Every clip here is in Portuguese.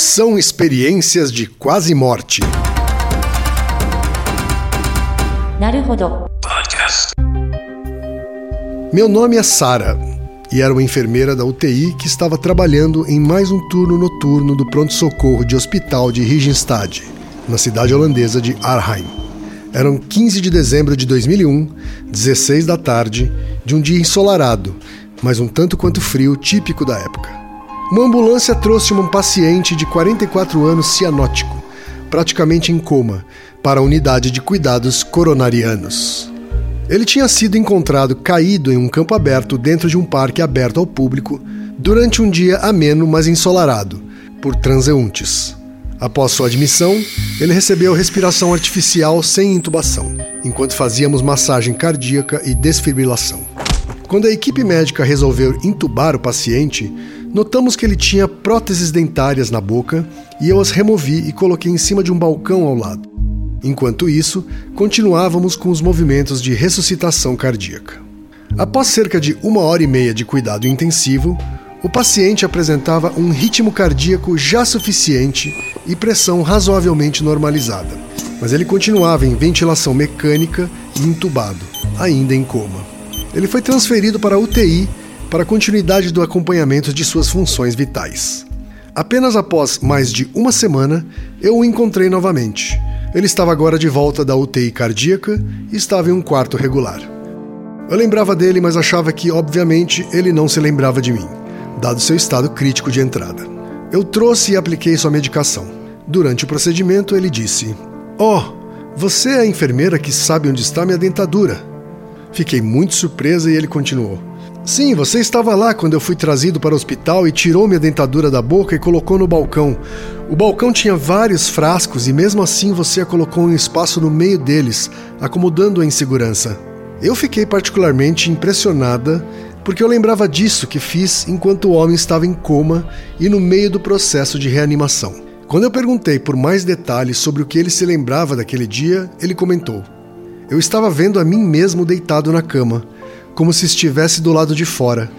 são experiências de quase morte? Meu nome é Sara e era uma enfermeira da UTI que estava trabalhando em mais um turno noturno do pronto-socorro de hospital de Rigenstad, na cidade holandesa de Arnhem. Eram 15 de dezembro de 2001, 16 da tarde, de um dia ensolarado, mas um tanto quanto frio típico da época. Uma ambulância trouxe um paciente de 44 anos cianótico, praticamente em coma, para a unidade de cuidados coronarianos. Ele tinha sido encontrado caído em um campo aberto dentro de um parque aberto ao público durante um dia ameno, mas ensolarado, por transeuntes. Após sua admissão, ele recebeu respiração artificial sem intubação, enquanto fazíamos massagem cardíaca e desfibrilação. Quando a equipe médica resolveu intubar o paciente, notamos que ele tinha próteses dentárias na boca e eu as removi e coloquei em cima de um balcão ao lado. Enquanto isso, continuávamos com os movimentos de ressuscitação cardíaca. Após cerca de uma hora e meia de cuidado intensivo, o paciente apresentava um ritmo cardíaco já suficiente e pressão razoavelmente normalizada, mas ele continuava em ventilação mecânica e entubado, ainda em coma. Ele foi transferido para a UTI para a continuidade do acompanhamento de suas funções vitais. Apenas após mais de uma semana, eu o encontrei novamente ele estava agora de volta da UTI cardíaca e estava em um quarto regular. Eu lembrava dele, mas achava que, obviamente, ele não se lembrava de mim, dado seu estado crítico de entrada. Eu trouxe e apliquei sua medicação. Durante o procedimento, ele disse: Oh, você é a enfermeira que sabe onde está minha dentadura. Fiquei muito surpresa e ele continuou: Sim, você estava lá quando eu fui trazido para o hospital e tirou minha dentadura da boca e colocou no balcão. O balcão tinha vários frascos e mesmo assim você a colocou em um espaço no meio deles, acomodando-a em segurança. Eu fiquei particularmente impressionada porque eu lembrava disso que fiz enquanto o homem estava em coma e no meio do processo de reanimação. Quando eu perguntei por mais detalhes sobre o que ele se lembrava daquele dia, ele comentou: Eu estava vendo a mim mesmo deitado na cama como se estivesse do lado de fora,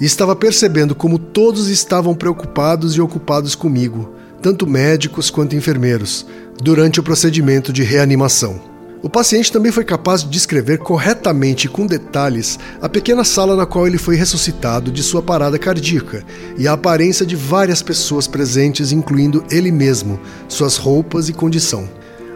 e estava percebendo como todos estavam preocupados e ocupados comigo, tanto médicos quanto enfermeiros, durante o procedimento de reanimação. O paciente também foi capaz de descrever corretamente e com detalhes a pequena sala na qual ele foi ressuscitado de sua parada cardíaca e a aparência de várias pessoas presentes, incluindo ele mesmo, suas roupas e condição.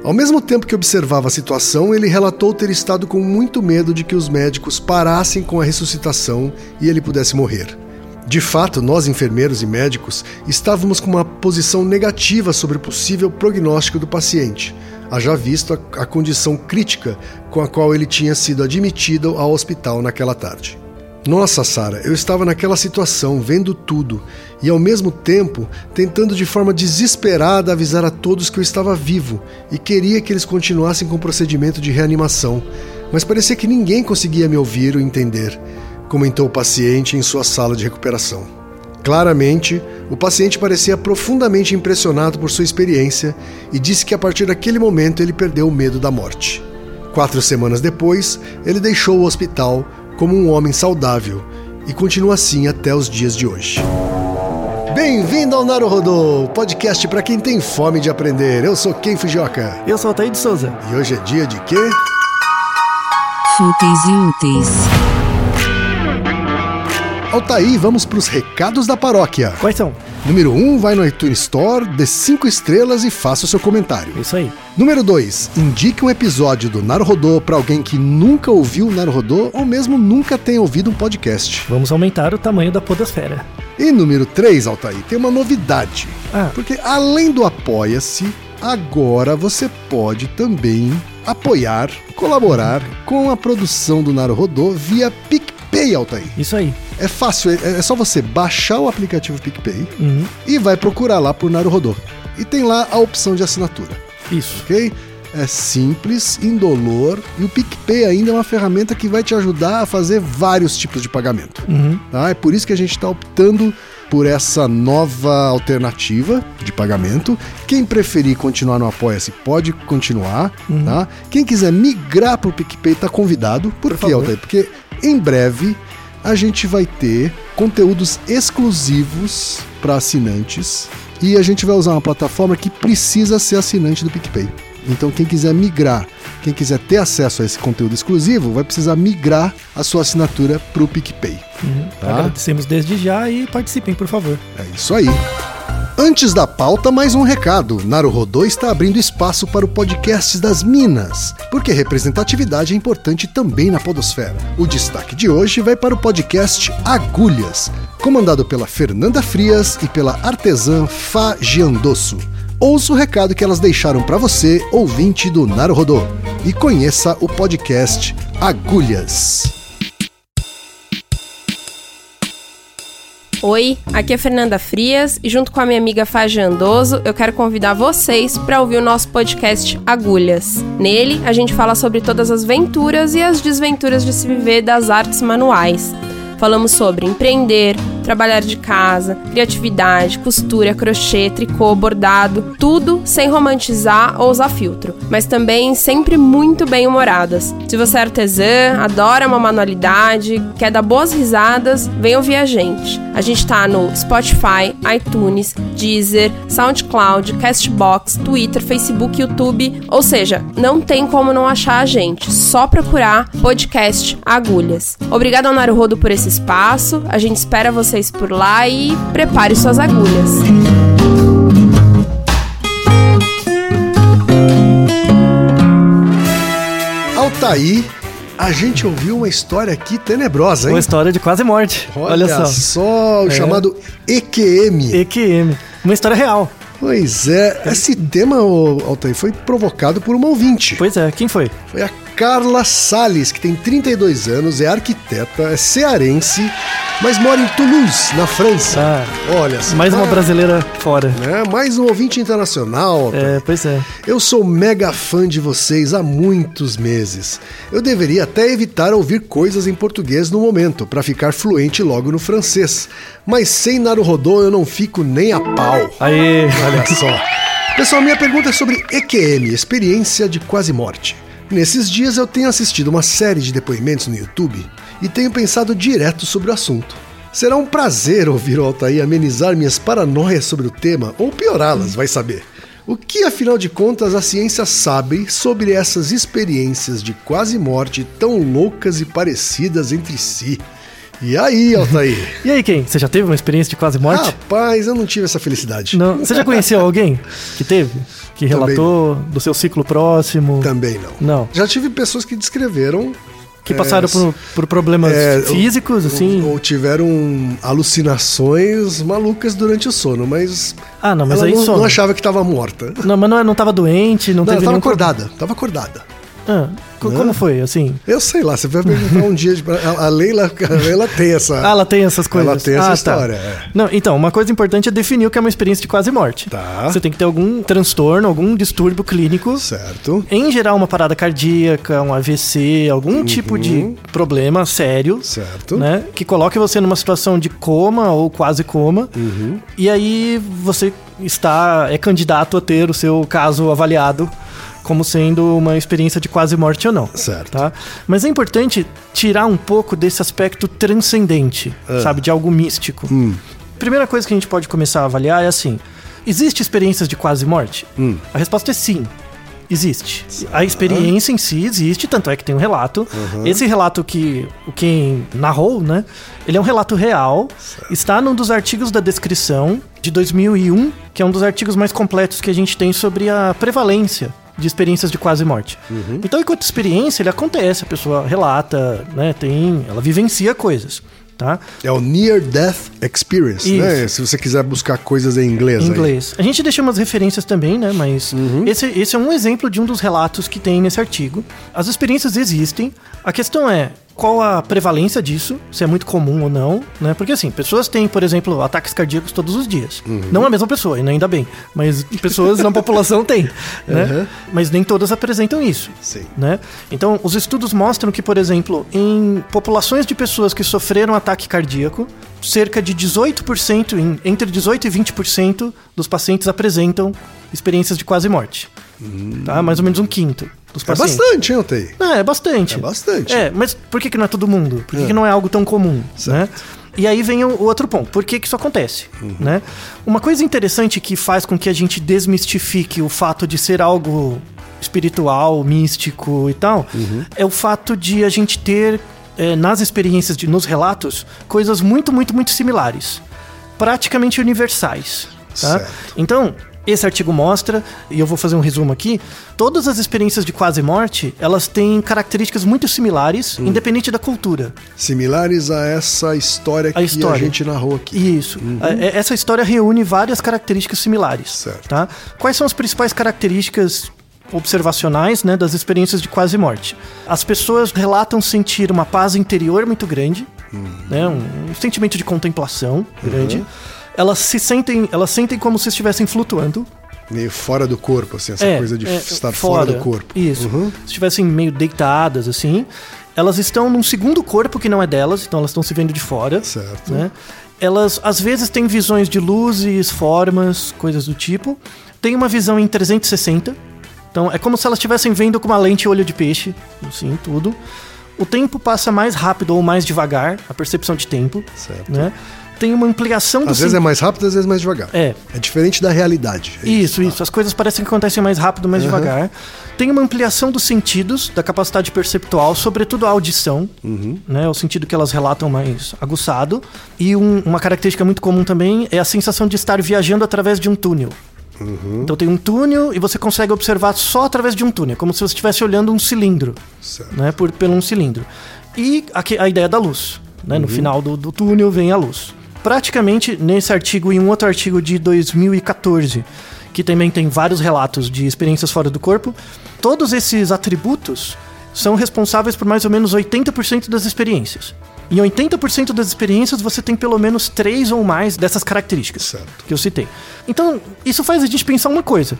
Ao mesmo tempo que observava a situação, ele relatou ter estado com muito medo de que os médicos parassem com a ressuscitação e ele pudesse morrer. De fato, nós enfermeiros e médicos estávamos com uma posição negativa sobre o possível prognóstico do paciente, haja visto a, a condição crítica com a qual ele tinha sido admitido ao hospital naquela tarde. Nossa, Sara, eu estava naquela situação, vendo tudo, e ao mesmo tempo tentando de forma desesperada avisar a todos que eu estava vivo e queria que eles continuassem com o procedimento de reanimação, mas parecia que ninguém conseguia me ouvir ou entender, comentou o paciente em sua sala de recuperação. Claramente, o paciente parecia profundamente impressionado por sua experiência e disse que a partir daquele momento ele perdeu o medo da morte. Quatro semanas depois, ele deixou o hospital como um homem saudável e continua assim até os dias de hoje. Bem-vindo ao Naruhodô, podcast para quem tem fome de aprender. Eu sou Ken Fujioka. Eu sou Altair de Souza. E hoje é dia de quê? Fúteis e úteis. Altair, vamos para os recados da paróquia. Quais são? Número 1, um, vai no iTunes Store, dê 5 estrelas e faça o seu comentário. Isso aí. Número 2, indique um episódio do Naruhodô para alguém que nunca ouviu o Naruhodô ou mesmo nunca tenha ouvido um podcast. Vamos aumentar o tamanho da podosfera. E número 3, Altair, tem uma novidade. Ah. Porque além do Apoia-se, agora você pode também apoiar, colaborar com a produção do Naruhodô via PicPay, Altair. Isso aí. É fácil, é, é só você baixar o aplicativo PicPay Uhum. e vai procurar lá por Naruhodô. E tem lá a opção de assinatura, Isso. ok? É simples, indolor e o PicPay ainda é uma ferramenta que vai te ajudar a fazer vários tipos de pagamento. Uhum. Tá? É por isso que a gente está optando por essa nova alternativa de pagamento. Quem preferir continuar no Apoia-se pode continuar. Tá? Quem quiser migrar para o PicPay está convidado. Por, Por favor. Altair? Porque em breve a gente vai ter conteúdos exclusivos para assinantes E a gente vai usar uma plataforma que precisa ser assinante do PicPay. Então, quem quiser migrar, quem quiser ter acesso a esse conteúdo exclusivo, vai precisar migrar a sua assinatura para o PicPay. Uhum. Tá? Agradecemos desde já e participem, por favor. É isso aí. Antes da pauta, mais um recado. Naruhodô está abrindo espaço para o podcast das Minas, porque representatividade é importante também na podosfera. O destaque de hoje vai para o podcast Agulhas, comandado pela Fernanda Frias e pela artesã Fá Giandosso. Ouça o recado que elas deixaram para você, ouvinte do Naruhodô, e conheça o podcast Agulhas. Oi, aqui é Fernanda Frias e junto com a minha amiga Fágia Andoso, eu quero convidar vocês para ouvir o nosso podcast Agulhas. Nele, a gente fala sobre todas as venturas e as desventuras de se viver das artes manuais. Falamos sobre empreender, trabalhar de casa, criatividade, costura, crochê, tricô, bordado, tudo sem romantizar ou usar filtro, mas também sempre muito bem humoradas. Se você é artesã, adora uma manualidade, quer dar boas risadas, vem ouvir a gente. A gente tá no Spotify, iTunes, Deezer, SoundCloud, Castbox, Twitter, Facebook, YouTube, ou seja, não tem como não achar a gente, só procurar podcast Agulhas. Obrigada ao Naruhodo por esse espaço. A gente espera vocês por lá e prepare suas agulhas. Altaí, a gente ouviu uma história aqui tenebrosa, hein? Uma história de quase morte. Olha, Olha só. só, o É. chamado EQM. EQM. Uma história real. Pois é, esse tema, Altair, foi provocado por uma ouvinte. Pois é, quem foi? Foi a Carla Salles, que tem 32 anos, é arquiteta, é cearense, mas mora em Toulouse, na França. Ah, Olha só. mais uma ah, brasileira fora. né? Mais um ouvinte internacional. É, pois é. Eu sou mega fã de vocês há muitos meses. Eu deveria até evitar ouvir coisas em português no momento, para ficar fluente logo no francês. Mas sem Naruhodô eu não fico nem a pau. Aí, Olha só. Pessoal, minha pergunta é sobre EQM, experiência de quase morte. Nesses dias eu tenho assistido uma série de depoimentos no YouTube e tenho pensado direto sobre o assunto. Será um prazer ouvir o Altair amenizar minhas paranoias sobre o tema ou piorá-las, vai saber. O que afinal de contas a ciência sabe sobre essas experiências de quase morte tão loucas e parecidas entre si? E aí, Altair? E aí, quem? Você já teve uma experiência de quase morte? Rapaz, eu não tive essa felicidade. Não. Você já conheceu alguém que teve? Que relatou do seu ciclo próximo? Também não. Não. Já tive pessoas que descreveram. Que é, passaram por, por problemas é, físicos, assim? Ou, ou tiveram alucinações malucas durante o sono, mas. Ah, não, mas ela aí não, sono. não achava que estava morta. Não, mas não, é- não tava doente, não, Não, ela teve tava nenhum... acordada. Tava acordada. Ah, Né? como foi, assim? Eu sei lá, você vai perguntar um dia. De, a, Leila, a Leila tem essa. Ah, ela tem essas coisas. Ela tem essa ah, história, Tá. é. Não, então, uma coisa importante é definir o que é uma experiência de quase morte. Tá. Você tem que ter algum transtorno, algum distúrbio clínico. Certo. Em geral, uma parada cardíaca, um AVC, algum tipo de problema sério. Uhum. Certo. Né, que coloque você numa situação de coma ou quase coma. Uhum. E aí você está é candidato a ter o seu caso avaliado como sendo uma experiência de quase morte ou não. Certo. Tá? Mas é importante tirar um pouco desse aspecto transcendente, sabe, de algo místico. Hum. Primeira coisa que a gente pode começar a avaliar é assim: existe experiências de quase morte? Hum. A resposta é sim. Existe. A experiência em si existe, tanto é que tem um relato. Esse relato que o quem narrou, né? Ele é um relato real. Está num dos artigos da descrição de 2001, que é um dos artigos mais completos que a gente tem sobre a prevalência de experiências de quase morte. Então, enquanto experiência, ele acontece, a pessoa relata, né? Tem, ela vivencia coisas, tá? É o Near Death Experience, né? Se você quiser buscar coisas em inglês. Em aí. inglês. A gente deixa umas referências também, né? Mas esse, esse é um exemplo de um dos relatos que tem nesse artigo. As experiências existem. A questão é qual a prevalência disso, se é muito comum ou não, né? Porque assim, pessoas têm, por exemplo, ataques cardíacos todos os dias. Não a mesma pessoa, ainda bem, mas pessoas na população têm, né? Uhum. Mas nem todas apresentam isso. Sim. Né? Então, os estudos mostram que, por exemplo, em populações de pessoas que sofreram ataque cardíaco, cerca de 18%, em- entre 18% e 20% dos pacientes apresentam experiências de quase morte. Tá? Mais ou menos um quinto dos É pacientes. bastante, hein, Otei? É, é bastante. É bastante. É, mas por que, que não é todo mundo? Por que, que não é algo tão comum? Né? E aí vem o outro ponto. Por que, que isso acontece? Né? Uma coisa interessante que faz com que a gente desmistifique o fato de ser algo espiritual, místico e tal, é o fato de a gente ter é, nas experiências, de, nos relatos, coisas muito, muito, muito similares. Praticamente universais. Tá? Então, esse artigo mostra, e eu vou fazer um resumo aqui, todas as experiências de quase morte, elas têm características muito similares, independente da cultura. Similares a essa história que a história. gente narrou aqui. Isso. É, Essa história reúne várias características similares. Certo. Tá? Quais são as principais características observacionais né, das experiências de quase morte? As pessoas relatam sentir uma paz interior muito grande, né, um, um sentimento de contemplação grande. Elas se sentem, elas sentem como se estivessem flutuando. Meio fora do corpo, assim, essa É, coisa de é, estar fora, do corpo. Isso. Uhum. Se estivessem meio deitadas, assim. Elas estão num segundo corpo que não é delas, então elas estão se vendo de fora. Certo. Né? Elas, às vezes, têm visões de luzes, formas, coisas do tipo. Tem uma visão em 360. Então, é como se elas estivessem vendo com uma lente olho de peixe, assim, tudo. O tempo passa mais rápido ou mais devagar, a percepção de tempo. Certo. Né? Tem uma ampliação do Às vezes é mais rápido, às vezes mais devagar. É. É diferente da realidade. É Isso, isso. As coisas parecem que acontecem mais rápido, mais devagar. Tem uma ampliação dos sentidos, da capacidade perceptual, sobretudo a audição, né? O sentido que elas relatam mais aguçado. E um- uma característica muito comum também é a sensação de estar viajando através de um túnel. Então tem um túnel e você consegue observar só através de um túnel, como se você estivesse olhando um cilindro, Certo. né? Por, pelo um cilindro. E aqui- a ideia da luz, né? No final do, do túnel vem a luz. Praticamente nesse artigo e um outro artigo de 2014, que também tem vários relatos de experiências fora do corpo, todos esses atributos são responsáveis por mais ou menos 80% das experiências. Em 80% das experiências você tem pelo menos três ou mais dessas características Certo. que eu citei. Então, isso faz a gente pensar uma coisa.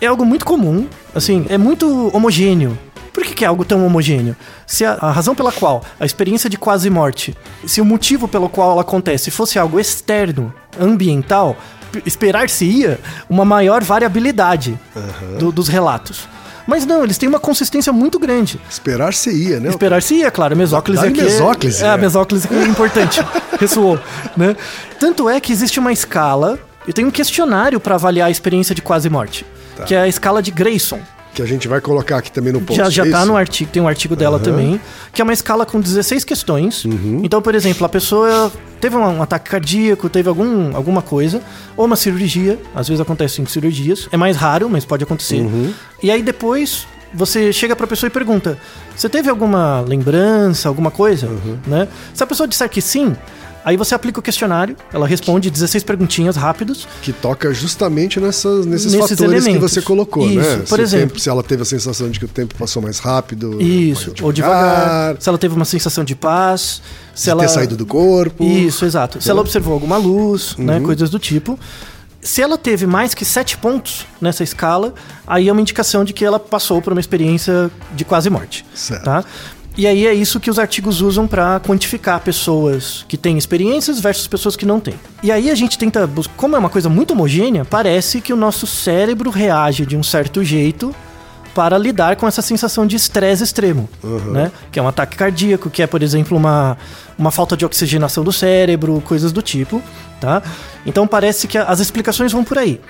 É algo muito comum, assim, é muito homogêneo. Por que, que é algo tão homogêneo? Se a, a razão pela qual a experiência de quase morte, se o motivo pelo qual ela acontece fosse algo externo, ambiental, esperar-se-ia uma maior variabilidade do- dos relatos. Mas não, eles têm uma consistência muito grande. Esperar se ia, né? Esperar-se-ia, claro. A mesóclise aqui. é- mesóclise, é, a né? mesóclise é importante. Ressoou, né? Tanto é que existe uma escala, e tem um questionário para avaliar a experiência de quase morte, Tá. que é a escala de Grayson. Que a gente vai colocar aqui também no post. Já, já é tá no artigo, tem um artigo dela também, que é uma escala com 16 questões. Uhum. Então, por exemplo, a pessoa teve um, ataque cardíaco, teve algum, alguma coisa, ou uma cirurgia, às vezes acontece em cirurgias, é mais raro, mas pode acontecer. Uhum. E aí depois você chega pra pessoa e pergunta: "Você teve alguma lembrança, alguma coisa?", Uhum. né? Se a pessoa disser que sim, aí você aplica o questionário, ela responde 16 perguntinhas rápidos. Que toca justamente nessas, nesses, Nesses fatores que elementos. você colocou, né? Isso, por se exemplo. tempo- se ela teve a sensação de que o tempo passou mais rápido. Isso, mais ou devagar, se ela teve uma sensação de paz, se de ela ter saído do corpo. Isso, exato. Se ela observou alguma luz, né, coisas do tipo. Se ela teve mais que sete pontos nessa escala, aí é uma indicação de que ela passou por uma experiência de quase morte. Certo. Tá? E aí é isso que os artigos usam para quantificar pessoas que têm experiências versus pessoas que não têm. E aí a gente tenta, como é uma coisa muito homogênea, parece que o nosso cérebro reage de um certo jeito para lidar com essa sensação de estresse extremo, né? Que é um ataque cardíaco, que é, por exemplo, uma, uma falta de oxigenação do cérebro, coisas do tipo, tá? Então parece que as explicações vão por aí.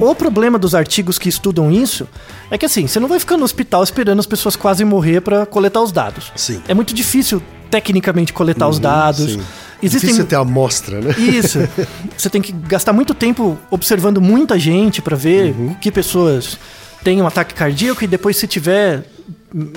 O problema dos artigos que estudam isso é que assim, você não vai ficar no hospital esperando as pessoas quase morrer para coletar os dados. Sim. É muito difícil tecnicamente coletar os dados. Sim. Existem Difícil ter amostra, né? isso. Você tem que gastar muito tempo observando muita gente pra ver que pessoas têm um ataque cardíaco e depois se tiver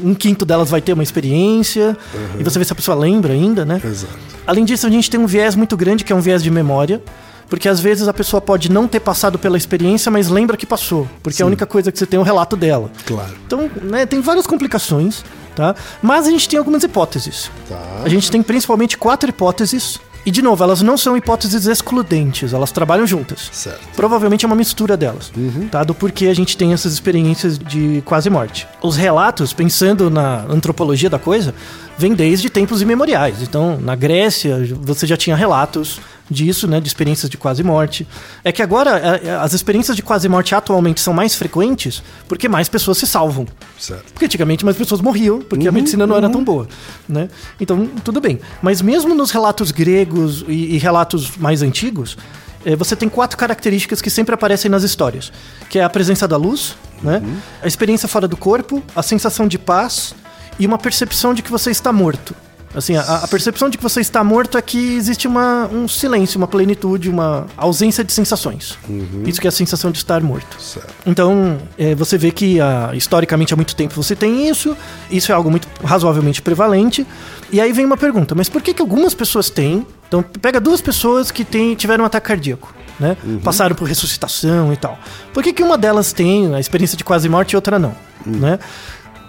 um quinto delas vai ter uma experiência e você vê se a pessoa lembra ainda, né? Exato. Além disso, a gente tem um viés muito grande que é um viés de memória. Porque às vezes a pessoa pode não ter passado pela experiência, mas lembra que passou. Porque a única coisa que você tem é o relato dela. Claro. Então, né, tem várias complicações, tá? Mas a gente tem algumas hipóteses. Tá. A gente tem principalmente quatro hipóteses. E, de novo, elas não são hipóteses excludentes, elas trabalham juntas. Certo. Provavelmente é uma mistura delas, tá? Do porquê a gente tem essas experiências de quase morte. Os relatos, pensando na antropologia da coisa, vêm desde tempos imemoriais. Então, na Grécia, você já tinha relatos disso, né, de experiências de quase morte. É que agora é, é, as experiências de quase morte atualmente são mais frequentes porque mais pessoas se salvam. Certo. Porque antigamente mais pessoas morriam, porque a medicina não era tão boa, né? Então, tudo bem. Mas mesmo nos relatos gregos e, e relatos mais antigos, eh, você tem quatro características que sempre aparecem nas histórias, que é a presença da luz, né? A experiência fora do corpo, a sensação de paz e uma percepção de que você está morto. Assim, a, a percepção de que você está morto é que existe uma, um silêncio, uma plenitude, uma ausência de sensações. Isso que é a sensação de estar morto. Certo. Então, é, você vê que ah, historicamente há muito tempo você tem isso, isso é algo muito razoavelmente prevalente. E aí vem uma pergunta, mas por que, que algumas pessoas têm? Então, pega duas pessoas que têm, tiveram um ataque cardíaco, né? Passaram por ressuscitação e tal. Por que, que uma delas tem a experiência de quase morte e outra não? Né?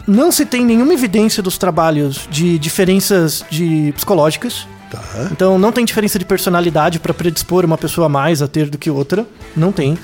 Não se tem nenhuma evidência dos trabalhos de diferenças de psicológicas. Tá. Então não tem diferença de personalidade para predispor uma pessoa mais a ter do que outra. Não tem.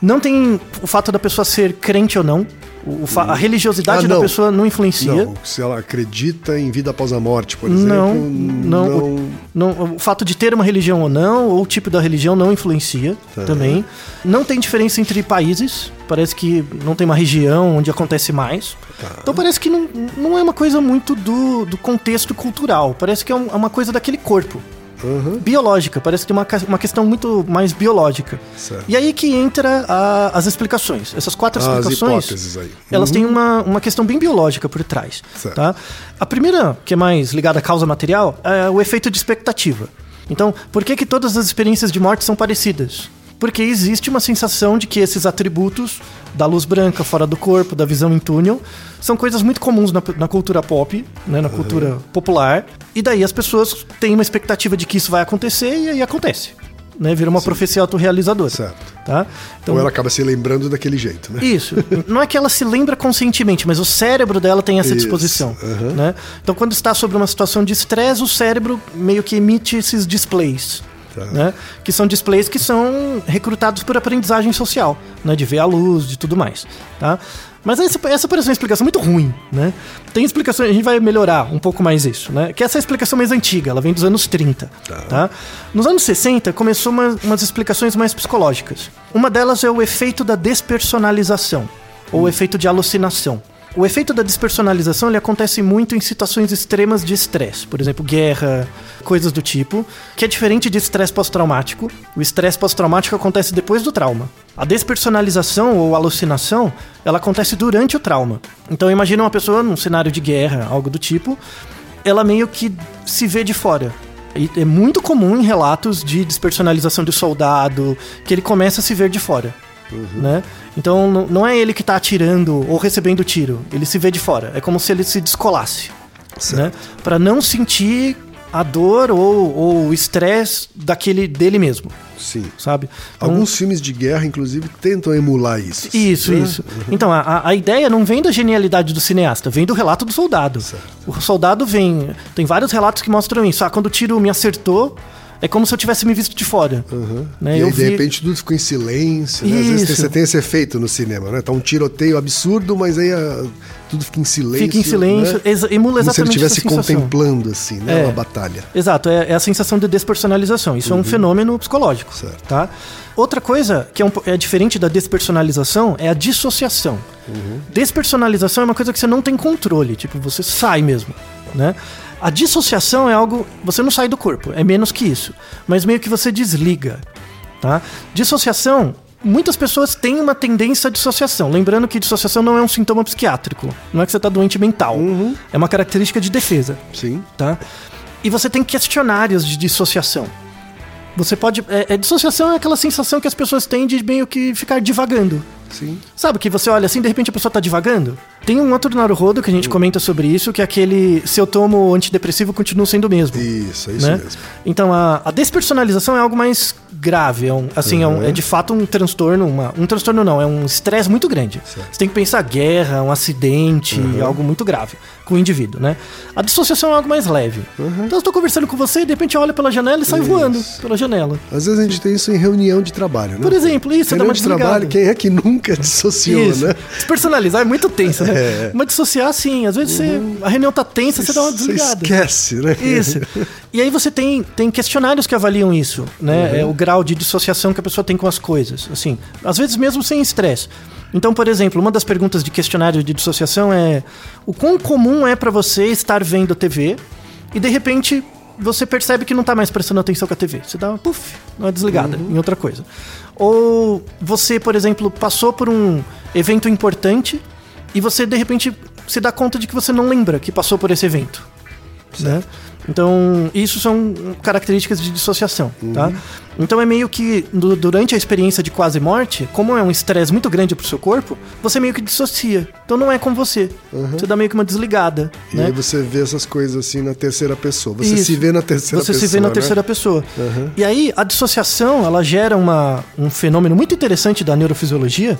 Não tem o fato da pessoa ser crente ou não. O a religiosidade Ah, da não. pessoa não influencia. Não, se ela acredita em vida após a morte, por Não, exemplo. não, o- não, o fato de ter uma religião ou não, ou o tipo da religião não influencia Tá. também. Não tem diferença entre países. Parece que não tem uma região onde acontece mais. Tá. Então parece que não, não é uma coisa muito do, do contexto cultural. Parece que é, é uma coisa daquele corpo. Uhum. Biológica, parece que tem uma, uma questão muito mais biológica. Certo. E aí que entra a- as explicações. Essas quatro As explicações. aí. Elas Uhum. têm uma, uma questão bem biológica por trás. Certo. Tá? A primeira, que é mais ligada à causa material, é o efeito de expectativa. Então, por que, que todas as experiências de morte são parecidas? Porque existe uma sensação de que esses atributos da luz branca fora do corpo, da visão em túnel, são coisas muito comuns na, na cultura pop, né, na cultura popular. E daí as pessoas têm uma expectativa de que isso vai acontecer e aí acontece. Né, vira uma profecia autorrealizadora. Certo. Tá? Então, Ou ela acaba se lembrando daquele jeito, né? isso. Não é que ela se lembra conscientemente, mas o cérebro dela tem essa Isso, disposição. aham. Né? Então, quando está sob uma situação de estresse, o cérebro meio que emite esses displays. Tá. Né? Que são displays que são recrutados por aprendizagem social, né? de ver a luz, de tudo mais. Tá? Mas essa, essa parece uma explicação muito ruim, né? Tem explicações, a gente vai melhorar um pouco mais isso, né? Que essa é a explicação mais antiga, ela vem dos anos 30, tá? Nos anos 60 começou uma, umas explicações mais psicológicas. Uma delas é o efeito da despersonalização, ou o efeito de alucinação. O efeito da despersonalização ele acontece muito em situações extremas de estresse, por exemplo, guerra, coisas do tipo, que é diferente de estresse pós-traumático. O estresse pós-traumático acontece depois do trauma. A despersonalização ou alucinação, ela acontece durante o trauma. Então imagina uma pessoa num cenário de guerra, algo do tipo, ela meio que se vê de fora. E é muito comum em relatos de despersonalização de soldado que ele começa a se ver de fora. Né? Então não é ele que tá atirando ou recebendo tiro, ele se vê de fora. É como se ele se descolasse. Né? Para não sentir a dor ou, ou o estresse daquele dele mesmo, Sim. sabe? Então, Alguns filmes de guerra, inclusive, tentam emular isso. Isso, né? isso. Então, a- a, ideia não vem da genialidade do cineasta, vem do relato do soldado. O soldado vem. Tem vários relatos que mostram isso. Ah, quando o tiro me acertou, é como se eu tivesse me visto de fora. Né? E Eu aí, de repente, tudo ficou em silêncio. Né? Às vezes você tem esse efeito no cinema, né? Tá um tiroteio absurdo, mas aí ah, tudo fica em silêncio. Fica em silêncio, né? exa- emula Como se ele exatamente estivesse contemplando, assim, né? É. Uma batalha. Exato, é, é a sensação de despersonalização. Isso é um fenômeno psicológico. Uhum. Certo. Tá? Outra coisa que é, um é diferente da despersonalização é a dissociação. Uhum. Despersonalização é uma coisa que você não tem controle, tipo, você sai mesmo. Né? A dissociação é algo. Você não sai do corpo, é menos que isso. Mas meio que você desliga. Tá? Dissociação. Muitas pessoas têm uma tendência à dissociação. Lembrando que dissociação não é um sintoma psiquiátrico. Não é que você está doente mental. Uhum. É uma característica de defesa Sim. tá? E você tem questionários de dissociação. Você pode. É, é, dissociação é aquela sensação que as pessoas têm de meio que ficar divagando. Sim. Sabe que você olha assim, de repente a pessoa tá divagando? Tem um outro Naruhodo que a gente comenta sobre isso, que é aquele se eu tomo antidepressivo, continuo sendo o mesmo. Isso, é isso né? mesmo. Então a, a despersonalização é algo mais grave, é um, assim, é, um- é de fato um transtorno, uma, um transtorno não, é um estresse muito grande. Você tem que pensar guerra, um acidente, algo muito grave com o indivíduo, né? A dissociação é algo mais leve. Então eu tô conversando com você e de repente olha pela janela e sai voando pela janela. Às vezes a gente tem isso em reunião de trabalho, né? Por exemplo, isso, dá reunião uma de desligada. trabalho, quem é que nunca dissociou, Isso. né? Despersonalizar é muito tenso, né? É. Mas dissociar, sim. Às vezes você, a reunião tá tensa, você dá uma Você desligada. esquece, né? Isso. E aí você tem, tem questionários que avaliam isso, né? É o grau de dissociação que a pessoa tem com as coisas. Assim, às vezes mesmo sem estresse. Então, por exemplo, uma das perguntas de questionário de dissociação é: o quão comum é pra você estar vendo TV e de repente você percebe que não tá mais prestando atenção com a TV? Você dá uma puff, uma desligada em outra coisa. Ou você, por exemplo, passou por um evento importante e você de repente se dá conta de que você não lembra que passou por esse evento. Né? Então, isso são características de dissociação, tá? Então é meio que du- durante a experiência de quase morte, como é um estresse muito grande pro seu corpo, você meio que dissocia. Então não é com você. Você dá meio que uma desligada, E né? aí você vê essas coisas assim na terceira pessoa. Você Isso. se vê na terceira Você pessoa. se vê na né? terceira pessoa. E aí, a dissociação, ela gera uma, um fenômeno muito interessante da neurofisiologia,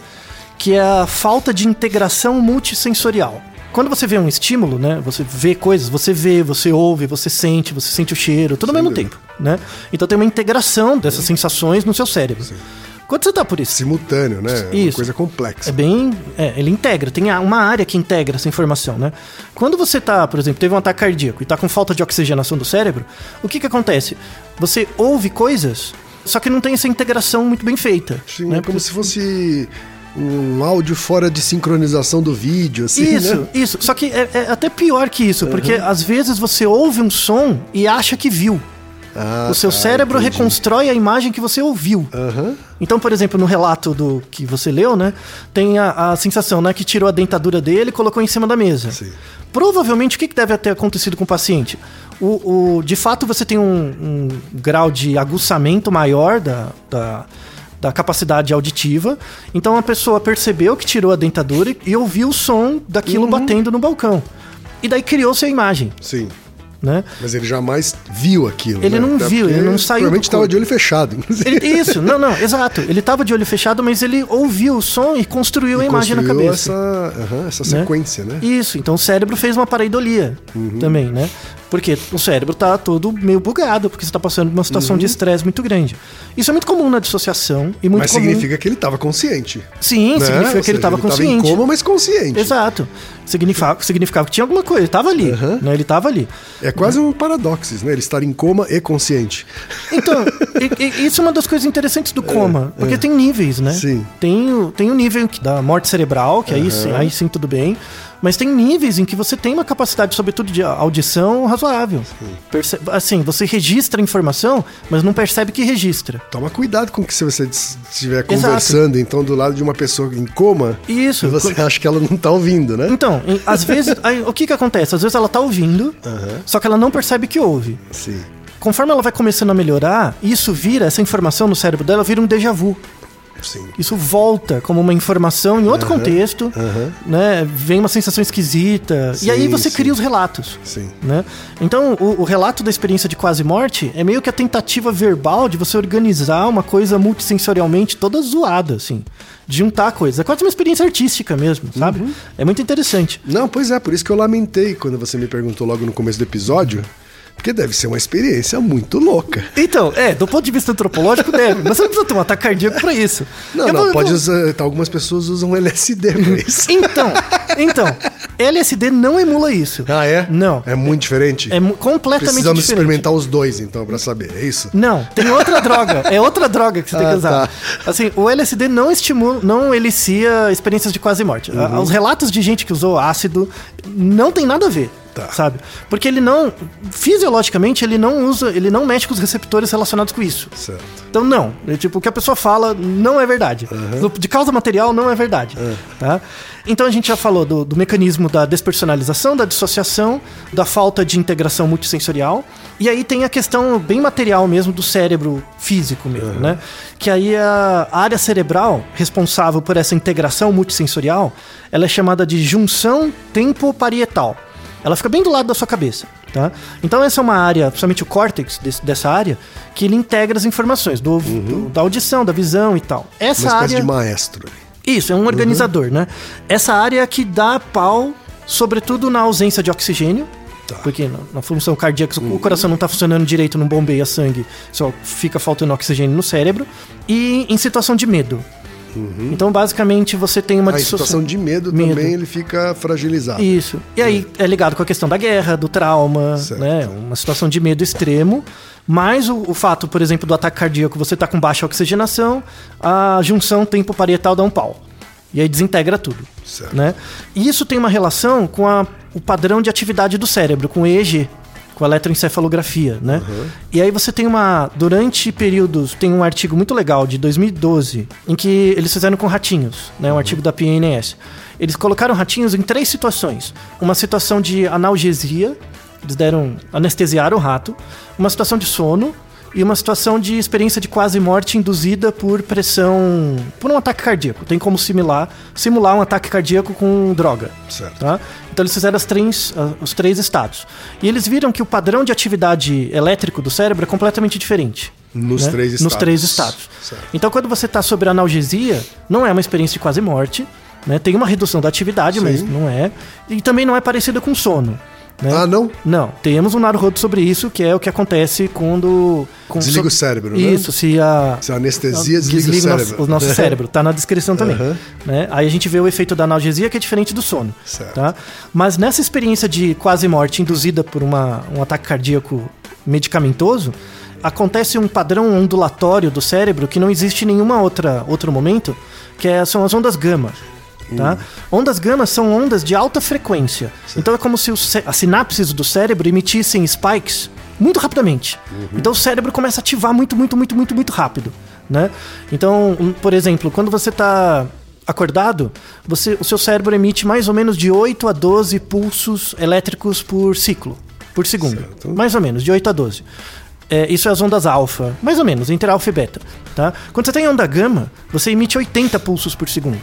que é a falta de integração multissensorial. Quando você vê um estímulo, né? Você vê coisas, você vê, você ouve, você sente, você sente o cheiro, tudo ao mesmo tempo, né? Então tem uma integração dessas sensações no seu cérebro. Quando você tá por isso, Simultâneo, né? Uma Isso. coisa complexa. é bem. É, ele integra, tem uma área que integra essa informação, né? Quando você tá, por exemplo, teve um ataque cardíaco e tá com falta de oxigenação do cérebro, o que que acontece? Você ouve coisas, só que não tem essa integração muito bem feita. Sim, né? é como se fosse um áudio fora de sincronização do vídeo, assim, Isso, né? isso. Só que é, é até pior que isso, porque às vezes você ouve um som e acha que viu. Ah, o seu tá, cérebro entendi. reconstrói a imagem que você ouviu. Aham. Então, por exemplo, no relato do que você leu, né, tem a, a sensação, né, que tirou a dentadura dele e colocou em cima da mesa. Sim. Provavelmente, o que, que deve ter acontecido com o paciente? O, o- de fato, você tem um, um grau de aguçamento maior da, da, da capacidade auditiva. Então, a pessoa percebeu que tirou a dentadura e, ouviu o som daquilo Uhum. batendo no balcão. E daí criou-se a imagem, Sim. né? Mas ele jamais viu aquilo. Ele né? não Até viu, ele não saiu Provavelmente estava de olho fechado, inclusive. Ele- isso, não, não, exato. Ele tava de olho fechado, mas ele ouviu o som e construiu a E imagem na construiu cabeça. Essa, aham, essa né? sequência, né? Isso, então o cérebro fez uma pareidolia Uhum. também, né? Porque o cérebro tá todo meio bugado, porque você tá passando por uma situação de estresse muito grande. Isso é muito comum na dissociação e muito Mas comum. significa que ele estava consciente. Sim, né? significa Ou que ele seja, tava Tava consciente. em coma, mas consciente. Exato. Significava, significava que tinha alguma coisa, ele tava ali, né? Ele tava ali. É quase um paradoxo, né? Ele estar em coma e consciente. Então, e- e- isso é uma das coisas interessantes do coma, porque tem níveis, né? Sim. Tem, o- tem o nível que- da morte cerebral, que aí, sim, aí sim tudo bem, mas tem níveis em que você tem uma capacidade, sobretudo de audição, razoável. Perce- assim, você registra a informação, mas não percebe que registra. Toma cuidado com que se você estiver Exato. conversando, então, do lado de uma pessoa em coma, Isso. e você acha que ela não tá ouvindo, né? Então, em- às vezes, aí, o que que acontece? Às vezes ela tá ouvindo, só que ela não percebe que ouve. Sim. Conforme ela vai começando a melhorar, isso vira, essa informação no cérebro dela vira um déjà vu. Sim. Isso volta como uma informação em outro contexto, né? Vem uma sensação esquisita. e aí Sim, você sim. cria os relatos. Sim. Né? Então, o, o relato da experiência de quase morte é meio que a tentativa verbal de você organizar uma coisa multissensorialmente toda zoada, assim. De juntar coisas. É quase uma experiência artística mesmo, sabe? Uhum. É muito interessante. Não, pois é, por isso que eu lamentei quando você me perguntou logo no começo do episódio, porque deve ser uma experiência muito louca. Então, é, do ponto de vista antropológico deve, mas você não precisa ter um ataque cardíaco pra isso. Não, Eu não, vou- pode eu- usar. tá, algumas pessoas usam LSD pra isso. Então, então, LSD não emula isso. Ah, é? Não. É muito diferente? É mu- completamente Precisamos diferente. experimentar os dois, então, pra saber. É isso? Não, tem outra droga. É outra droga que você tem Ah, que usar. tá. Assim, o LSD não estimula, não elicia experiências de quase morte. Uhum. Os relatos de gente que usou ácido não tem nada a ver. Tá. Sabe? Porque ele não. Fisiologicamente, ele não usa. Ele não mexe com os receptores relacionados com isso. Certo. Então, não. É, tipo, o que a pessoa fala não é verdade. Do- De causa material, não é verdade. Tá? Então, a gente já falou do, do mecanismo da despersonalização, da dissociação, da falta de integração multissensorial. E aí tem a questão bem material mesmo do cérebro físico mesmo, né? Que aí a área cerebral responsável por essa integração multissensorial, ela é chamada de junção tempo-parietal. Ela fica bem do lado da sua cabeça, tá? Então essa é uma área, principalmente o córtex desse- dessa área, que ele integra as informações do, do- da audição, da visão e tal. Essa Uma área de maestro. isso, é um organizador, né? Essa área é que dá pau, sobretudo na ausência de oxigênio. Tá. Porque na, na função cardíaca, o coração não está funcionando direito, não bombeia sangue, só fica faltando oxigênio no cérebro. E em situação de medo. Então, basicamente, você tem uma A dissocia- situação de medo, Medo. também ele fica fragilizado. Isso. E aí é ligado com a questão da guerra, do trauma, Certo. né? Uma situação de medo extremo. Mas o, o fato, por exemplo, do ataque cardíaco, você tá com baixa oxigenação, a junção tempo parietal dá um pau. E aí desintegra tudo. Certo. Né? E isso tem uma relação com a- o padrão de atividade do cérebro, com o EEG, com a eletroencefalografia, né? E aí você tem uma... Durante períodos... Tem um artigo muito legal de 2012, em que eles fizeram com ratinhos, né? Um artigo da PNS. Eles colocaram ratinhos em três situações. Uma situação de analgesia, eles deram... Anestesiaram o rato. Uma situação de sono e uma situação de experiência de quase morte induzida por pressão... Por um ataque cardíaco. Tem como simular, simular um ataque cardíaco com droga. Certo. Tá? Então eles fizeram três, ah, os três estados. E eles viram que o padrão de atividade elétrico do cérebro é completamente diferente. Nos né? três Nos estados. três estados. Certo. Então quando você está sobre analgesia, não é uma experiência de quase morte. Né? Tem uma redução da atividade, mas Sim. não é. E também não é parecida com sono. Né? Ah, não? Não, temos um Naruhodo sobre isso, que é o que acontece quando... com- Desliga so- o cérebro, né? Isso, se a... Se a anestesia desliga, o o cérebro. nosso, o nosso cérebro, tá na descrição também. Né? Aí a gente vê o efeito da analgesia, que é diferente do sono. Certo. Tá? Mas nessa experiência de quase morte induzida por uma, um ataque cardíaco medicamentoso, acontece um padrão ondulatório do cérebro que não existe em nenhuma outra outro momento, que é- são as ondas gama. Tá? Ondas gama são ondas de alta frequência. Então é como se as sinapses do cérebro emitissem spikes muito rapidamente. Então o cérebro começa a ativar muito, muito, muito, muito, muito rápido. Né? Então, por exemplo, quando você está acordado, você, o seu cérebro emite mais ou menos de 8 a 12 pulsos elétricos por ciclo, por segundo. Certo. Mais ou menos, de 8 a 12. É, isso é as ondas alfa, mais ou menos, entre alfa e beta. Tá? Quando você tem onda gama, você emite 80 pulsos por segundo.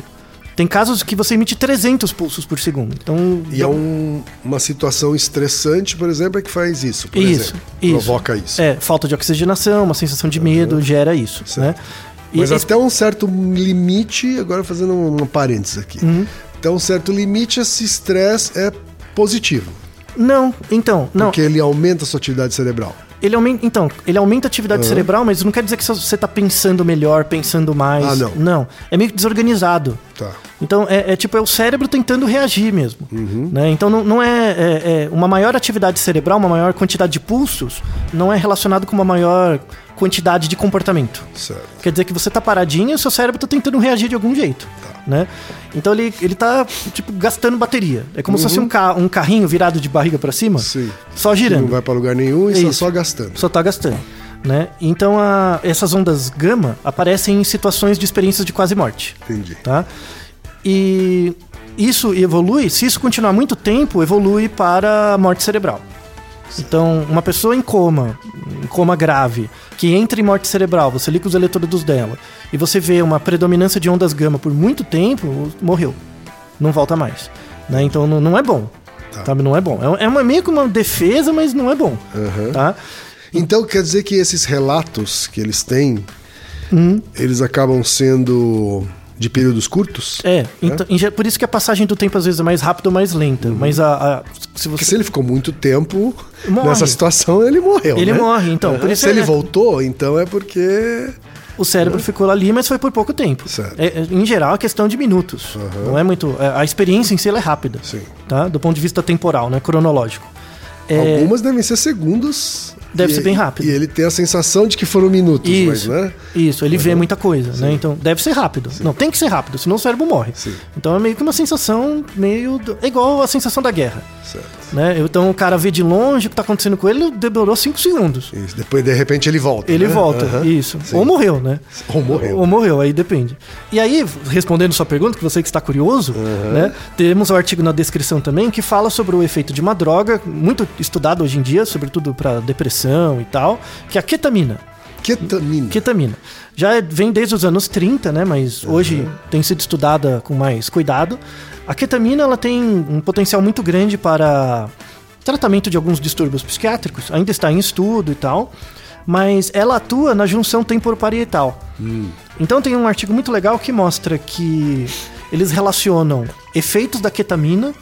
Tem casos que você emite 300 pulsos por segundo. Então, E é um- uma situação estressante, por exemplo, é que faz isso. Por Isso, exemplo. isso. Provoca isso. É, falta de oxigenação, uma sensação de medo, gera isso, né? E Mas esse- até um certo limite, agora fazendo um parênteses aqui. Uhum. Até um certo limite, esse estresse é positivo. Não, então, não. Porque ele aumenta a sua atividade cerebral. Ele aumenta, então, ele aumenta a atividade Aham. cerebral, mas não quer dizer que você está pensando melhor, pensando mais. Ah, não. Não, é meio que desorganizado. Tá. Então, é, é tipo, é o cérebro tentando reagir mesmo. Uhum. Né? Então, não, não é, é- é uma maior atividade cerebral, uma maior quantidade de pulsos, não é relacionado com uma maior quantidade de comportamento. Certo. Quer dizer que você tá paradinho e o seu cérebro tá tentando reagir de algum jeito, Tá. né? Então ele, ele tá, tipo, gastando bateria. É como se Uhum. fosse um, ca um carrinho virado de barriga para cima, Sim. só Que girando não vai pra lugar nenhum e está Isso. só gastando. só tá gastando. Né? Então a- essas ondas gama aparecem em situações de experiências de quase morte. Entendi. Tá? E isso evolui, se isso continuar muito tempo, evolui para a morte cerebral. Então, uma pessoa em coma, em coma grave, que entra em morte cerebral, você liga os eletrodos dela, e você vê uma predominância de ondas gama por muito tempo, morreu. Não volta mais. Né? Então, não, não é bom. Tá. Sabe? Não é bom. É, é uma, meio que uma defesa, mas não é bom. Aham. Tá? Então quer dizer que esses relatos que eles têm, Hum. eles acabam sendo de períodos curtos? É, então, em ge- por isso que a passagem do tempo às vezes é mais rápida ou mais lenta. Mas a, a- se Porque você se ele ficou muito tempo Morre. nessa situação, ele morreu. Ele né? morre, então. Isso se é- ele voltou, então é porque. O cérebro ficou ali, mas foi por pouco tempo. É, é, em geral, é questão de minutos. Não é muito. é, a experiência em si é rápida. Sim. Tá? Do ponto de vista temporal, né? Cronológico. É, Algumas devem ser segundos. Deve e- ser bem rápido. E ele tem a sensação de que foram minutos, Isso, mas né? isso, ele vê muita coisa, né? Então deve ser rápido. Não, tem que ser rápido, senão o cérebro morre. Sim. Então é meio que uma sensação meio. do- É igual a sensação da guerra. Certo. Né? Então o cara vê de longe o que tá acontecendo com ele, demorou 5 segundos. Isso. Depois, de repente, ele volta. Ele né? volta, Aham. isso. Sim. Ou morreu, né? Ou morreu. Ou morreu, aí depende. E aí, respondendo sua pergunta, que você que está curioso, né? Temos um artigo na descrição também que fala sobre o efeito de uma droga, muito estudado hoje em dia, sobretudo para depressão e tal, que é a ketamina. Ketamina. Ketamina. Já é- vem desde os anos 30, né? Mas hoje tem sido estudada com mais cuidado. A ketamina ela tem um potencial muito grande para tratamento de alguns distúrbios psiquiátricos. Ainda está em estudo e tal. Mas ela atua na junção temporoparietal. Então tem um artigo muito legal que mostra que eles relacionam efeitos da ketamina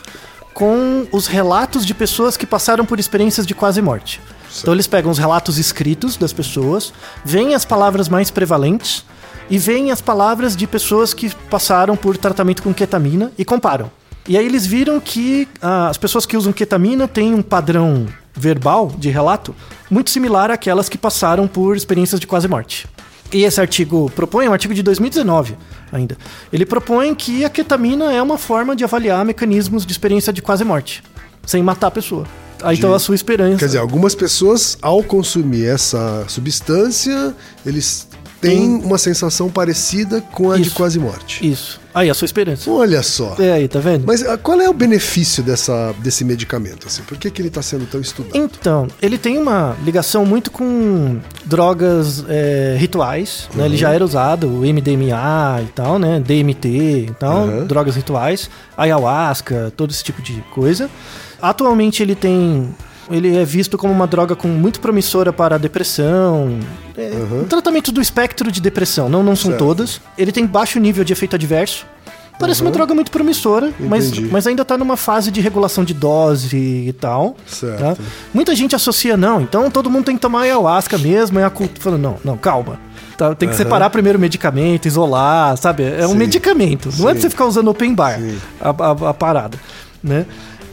com os relatos de pessoas que passaram por experiências de quase morte. Então eles pegam os relatos escritos das pessoas, veem as palavras mais prevalentes e veem as palavras de pessoas que passaram por tratamento com ketamina e comparam. E aí eles viram que ah, as pessoas que usam ketamina têm um padrão verbal de relato muito similar àquelas que passaram por experiências de quase morte. E esse artigo propõe, é um artigo de 2019 ainda. Ele propõe que a ketamina é uma forma de avaliar mecanismos de experiência de quase morte, sem matar a pessoa. Aí então a sua esperança. Quer dizer, algumas pessoas, ao consumir essa substância, eles têm uma sensação parecida com a de Isso. quase morte. Isso. Aí a sua esperança. Olha só. É aí, tá vendo? Mas ah, qual é o benefício dessa, desse medicamento? Assim? Por que, que ele está sendo tão estudado? Então, ele tem uma ligação muito com drogas é, rituais, né? Ele já era usado, o MDMA e tal, né? DMT e tal, Uhum. drogas rituais, ayahuasca, todo esse tipo de coisa. Atualmente ele tem... Ele é visto como uma droga com muito promissora para a depressão, é, tratamento do espectro de depressão, não, não são Certo. todas. Ele tem baixo nível de efeito adverso. Parece uma droga muito promissora, mas, Entendi. mas ainda tá numa fase de regulação de dose e tal. Certo. tá? Muita gente associa, não, então todo mundo tem que tomar ayahuasca mesmo, é a cultura. Falando, não, não, calma. Tá, tem que separar primeiro o medicamento, isolar, sabe? É um Sim. medicamento. Não é Sim. pra você ficar usando open bar a, a- a parada, né?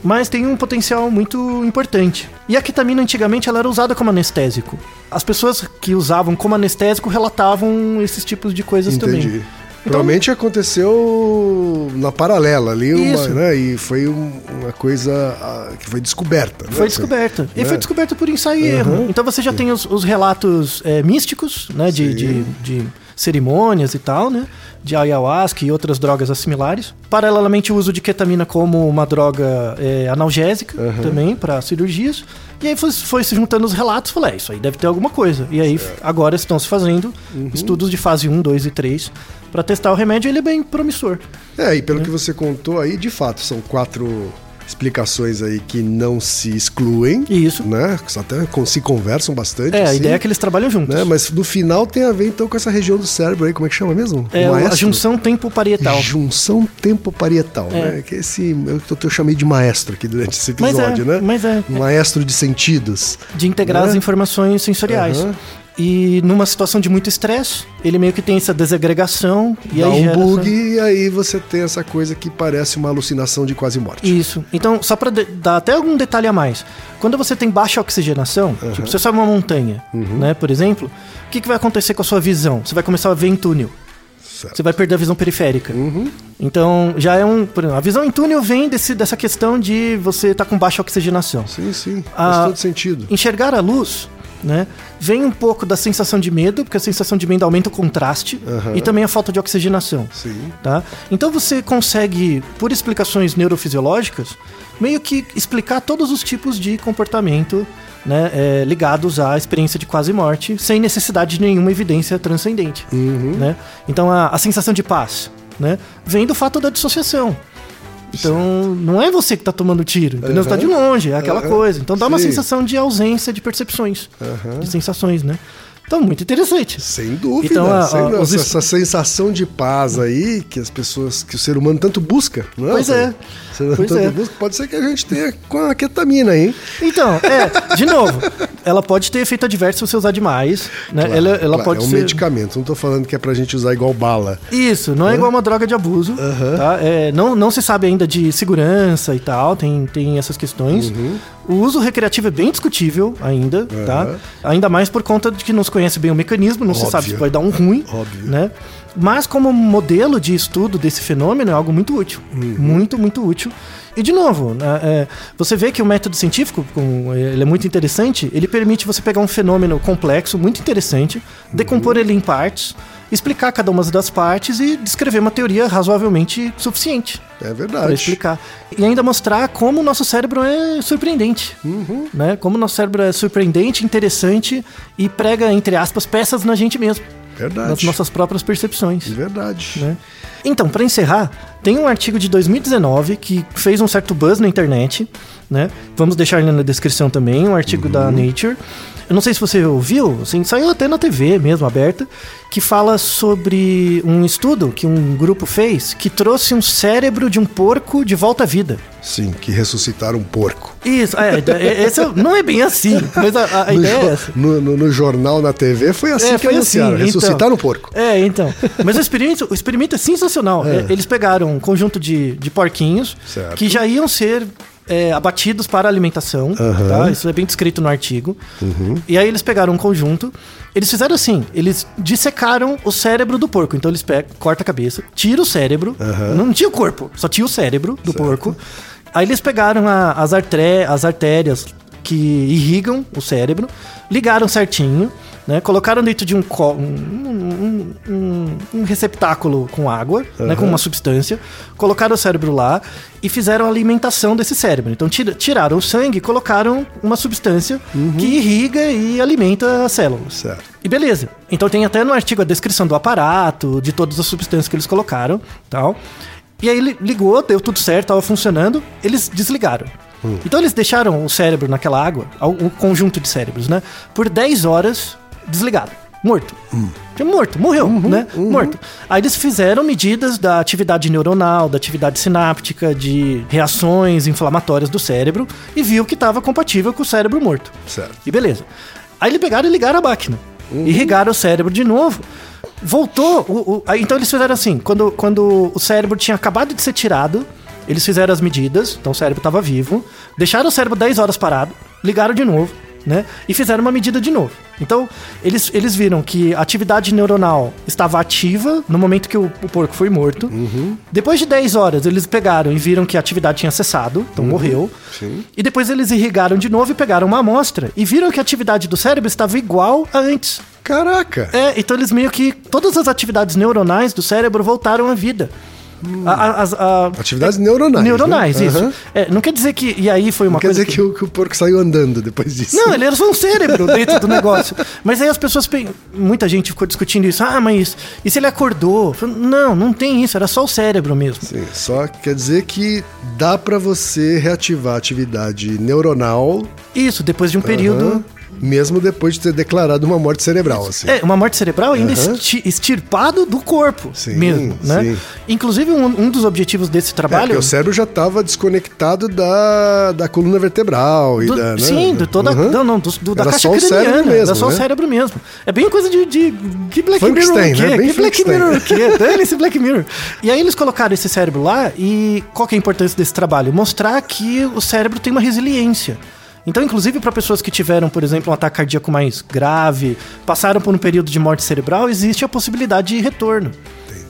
Mas tem um potencial muito importante. E a ketamina antigamente ela era usada como anestésico. As pessoas que usavam como anestésico relatavam esses tipos de coisas Entendi. também. Provavelmente aconteceu na paralela ali, uma, né? E foi um- uma coisa ah, que foi descoberta. né? Foi descoberta. E né? foi descoberta por ensaio e erro. Então você já tem os, os relatos é, místicos, né? De, Sim. de, de cerimônias e tal, né? De ayahuasca e outras drogas assimilares. Paralelamente, o uso de ketamina como uma droga é, analgésica também para cirurgias. E aí foi, foi se juntando os relatos e falei, é, isso aí deve ter alguma coisa. E aí agora estão se fazendo Uhum. estudos de fase 1, 2 e 3 para testar o remédio. Ele é bem promissor. É, e pelo que você contou aí, de fato, são quatro explicações aí que não se excluem. Isso. Né? Que até se conversam bastante. É, a assim, ideia é que eles trabalham juntos. né? Mas no final tem a ver então com essa região do cérebro aí, como é que chama mesmo? É a Maestro? junção tempo-parietal. Junção tempo-parietal, É. né? Que esse eu, eu chamei de maestro aqui durante esse Mas é, episódio, né? mas é. Maestro de sentidos. de integrar Né? as informações sensoriais. Aham. E numa situação de muito estresse, ele meio que tem essa desagregação e Dá aí um bug essa- e aí você tem essa coisa que parece uma alucinação de quase morte. Isso. Então, só pra de- dar até algum detalhe a mais. Quando você tem baixa oxigenação, tipo, você sobe uma montanha, Uhum. né, por exemplo, o que, que vai acontecer com a sua visão? Você vai começar a ver em túnel. Certo. Você vai perder a visão periférica. Uhum. Então, já é um. exemplo, A visão em túnel vem desse, dessa questão de você estar com baixa oxigenação. Sim, sim. Ah, Faz todo sentido. Enxergar a luz, né? Vem um pouco da sensação de medo, porque a sensação de medo aumenta o contraste Aham. e também a falta de oxigenação. Sim. Tá? Então você consegue, por explicações neurofisiológicas, meio que explicar todos os tipos de comportamento né, é, ligados à experiência de quase morte, sem necessidade de nenhuma evidência transcendente. Uhum. Né? Então a, a sensação de paz né, vem do fato da dissociação. Então, não é você que está tomando tiro, entendeu? Você tá de longe, é aquela Aham. coisa. Então dá uma Sim. sensação de ausência de percepções, Aham. de sensações, né? Então, muito interessante. Sem dúvida. Então, a- sem a- os essa, es- essa sensação de paz aí que as pessoas, que o ser humano tanto busca, não é? Pois é. Pois tanto é. busca, pode ser que a gente tenha com a ketamina, hein? Então, é, de novo, ela pode ter efeito adverso se você usar demais, né? Claro, ela ela claro, pode é um ser medicamento, não tô falando que é pra gente usar igual bala. Isso, não é igual uma droga de abuso, Aham. tá? É, não, não se sabe ainda de segurança e tal, tem, tem essas questões. Uhum. O uso recreativo é bem discutível ainda, tá? Aham. Ainda mais por conta de que não se conhece bem o mecanismo, não se sabe Óbvio. se vai dar um ruim, Óbvio. né? Mas como modelo de estudo desse fenômeno é algo muito útil, Uhum. muito, muito útil. E de novo, né, é, você vê que o método científico, ele é muito interessante, ele permite você pegar um fenômeno complexo, muito interessante, decompor ele em partes, explicar cada uma das partes e descrever uma teoria razoavelmente suficiente É para verdade. explicar. E ainda mostrar como o nosso cérebro é surpreendente. Uhum. Né? Como o nosso cérebro é surpreendente, interessante e prega, entre aspas, peças na gente mesmo. Verdade. Nas nossas próprias percepções. Verdade. né? Então, para encerrar, tem um artigo de 2019 que fez um certo buzz na internet, né? Vamos deixar ele na descrição também, um artigo da Nature, eu não sei se você ouviu, assim, saiu até na TV mesmo, aberta, que fala sobre um estudo que um grupo fez que trouxe um cérebro de um porco de volta à vida. Sim, que ressuscitaram um porco. Isso, é, é, esse não é bem assim, mas a, a no, ideia é essa. no, no, no jornal, na TV, foi assim É, que foi anunciaram. assim, ressuscitaram então. um porco. É, então. Mas o experimento, o experimento é sensacional. É. É, Eles pegaram um conjunto de, de porquinhos Certo. que já iam ser é, abatidos para alimentação. Uhum. tá? Isso é bem descrito no artigo. E aí eles pegaram um conjunto. Eles fizeram assim: eles dissecaram o cérebro do porco. Então eles pegam, corta a cabeça, tira o cérebro. Não tinha o corpo, só tinha o cérebro do porco. Aí eles pegaram a- as, artré, as artérias que irrigam o cérebro, ligaram certinho, né? Colocaram dentro de um, um, um- um- receptáculo com água, né? Com uma substância, colocaram o cérebro lá e fizeram a alimentação desse cérebro. Então tira- tiraram o sangue e colocaram uma substância que irriga e alimenta as células. Certo. E beleza. Então tem até no artigo a descrição do aparato, de todas as substâncias que eles colocaram, tal. E aí ligou, deu tudo certo, tava funcionando, eles desligaram. Então eles deixaram o cérebro naquela água, um conjunto de cérebros, né? Por 10 horas desligado, morto. Tinha Morto, morreu, né? Morto. Aí eles fizeram medidas da atividade neuronal, da atividade sináptica, de reações inflamatórias do cérebro e viu que estava compatível com o cérebro morto. Certo. E beleza. Aí eles pegaram e ligaram a máquina. Irrigaram o cérebro de novo. Voltou. o- o- aí, então eles fizeram assim: quando, quando o cérebro tinha acabado de ser tirado, eles fizeram as medidas, então o cérebro estava vivo, deixaram o cérebro 10 horas parado, ligaram de novo, né? E fizeram uma medida de novo. Então, eles, eles viram que a atividade neuronal estava ativa no momento que o, o porco foi morto. Depois de 10 horas, eles pegaram e viram que a atividade tinha cessado, então morreu. Sim. E depois eles irrigaram de novo e pegaram uma amostra e viram que a atividade do cérebro estava igual a antes. Caraca! É, então eles meio que. Todas as atividades neuronais do cérebro voltaram à vida. A- as- a- Atividades neuronais. neuronais, né? isso. Aham. É, não quer dizer que. E aí foi uma Não quer coisa. dizer que, o, que o porco saiu andando depois disso. Não, ele era só um cérebro dentro do negócio. Mas aí as pessoas. Muita gente ficou discutindo isso. Ah, mas e se ele acordou? Não, não tem isso, era só o cérebro mesmo. Sim, só quer dizer que dá pra você reativar a atividade neuronal Isso, depois de um período. Mesmo depois de ter declarado uma morte cerebral, assim. É, uma morte cerebral ainda esti- extirpado do corpo Sim, mesmo, né? sim. Inclusive, um, um dos objetivos desse É, trabalho... porque o cérebro já estava desconectado da, da coluna vertebral e do- da. né? Sim, toda, Aham. não, não, do, do- da caixa só o cérebro craniana, mesmo, era só né? o cérebro mesmo. É bem coisa de, de que Black Mirror o quê? né? Bem que Black. Mirror o quê? Dane-se Black Mirror. E aí eles colocaram esse cérebro lá e qual que é a importância desse trabalho? Mostrar que o cérebro tem uma resiliência. Então, inclusive, para pessoas que tiveram, por exemplo, um ataque cardíaco mais grave, passaram por um período de morte cerebral, existe a possibilidade de retorno.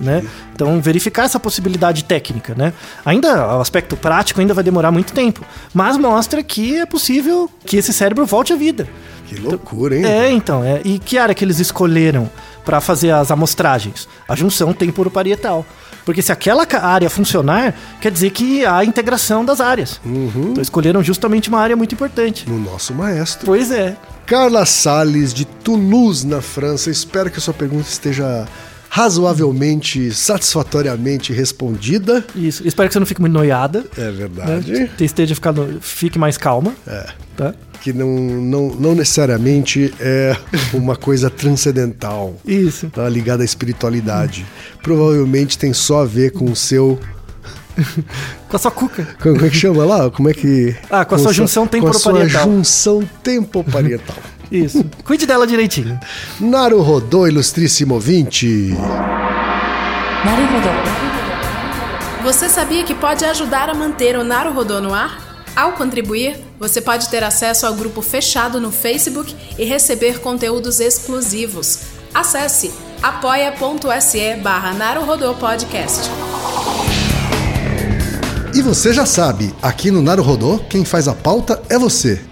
Né? Então, verificar essa possibilidade técnica, né? Ainda, o aspecto prático ainda vai demorar muito tempo, mas mostra que é possível que esse cérebro volte à vida. Que loucura, hein? É, então, é. E que área que eles escolheram para fazer as amostragens? A junção temporoparietal. Porque se aquela área funcionar, quer dizer que há integração das áreas. Então escolheram justamente uma área muito importante. No nosso maestro. Pois é. Carla Salles, de Toulouse, na França. Espero que a sua pergunta esteja razoavelmente, satisfatoriamente respondida. Isso. Espero que você não fique muito noiada. É Né? verdade. Que esteja ficando. Fique mais calma. É. Tá? Que não, não, não necessariamente é uma coisa transcendental. Isso. Tá ligada à espiritualidade. Provavelmente tem só a ver com o seu. Com a sua cuca. Como é que chama lá? Como é que. Ah, com a sua junção Com a sua junção. Isso. Cuide dela direitinho. Naru Rodô, ilustríssimo ouvinte. Naruhodô. Você sabia que pode ajudar a manter o Naru Rodô no ar? Ao contribuir, você pode ter acesso ao grupo fechado no Facebook e receber conteúdos exclusivos. Acesse apoia.se barra Podcast. E você já sabe, aqui no Naruhodô, quem faz a pauta é você.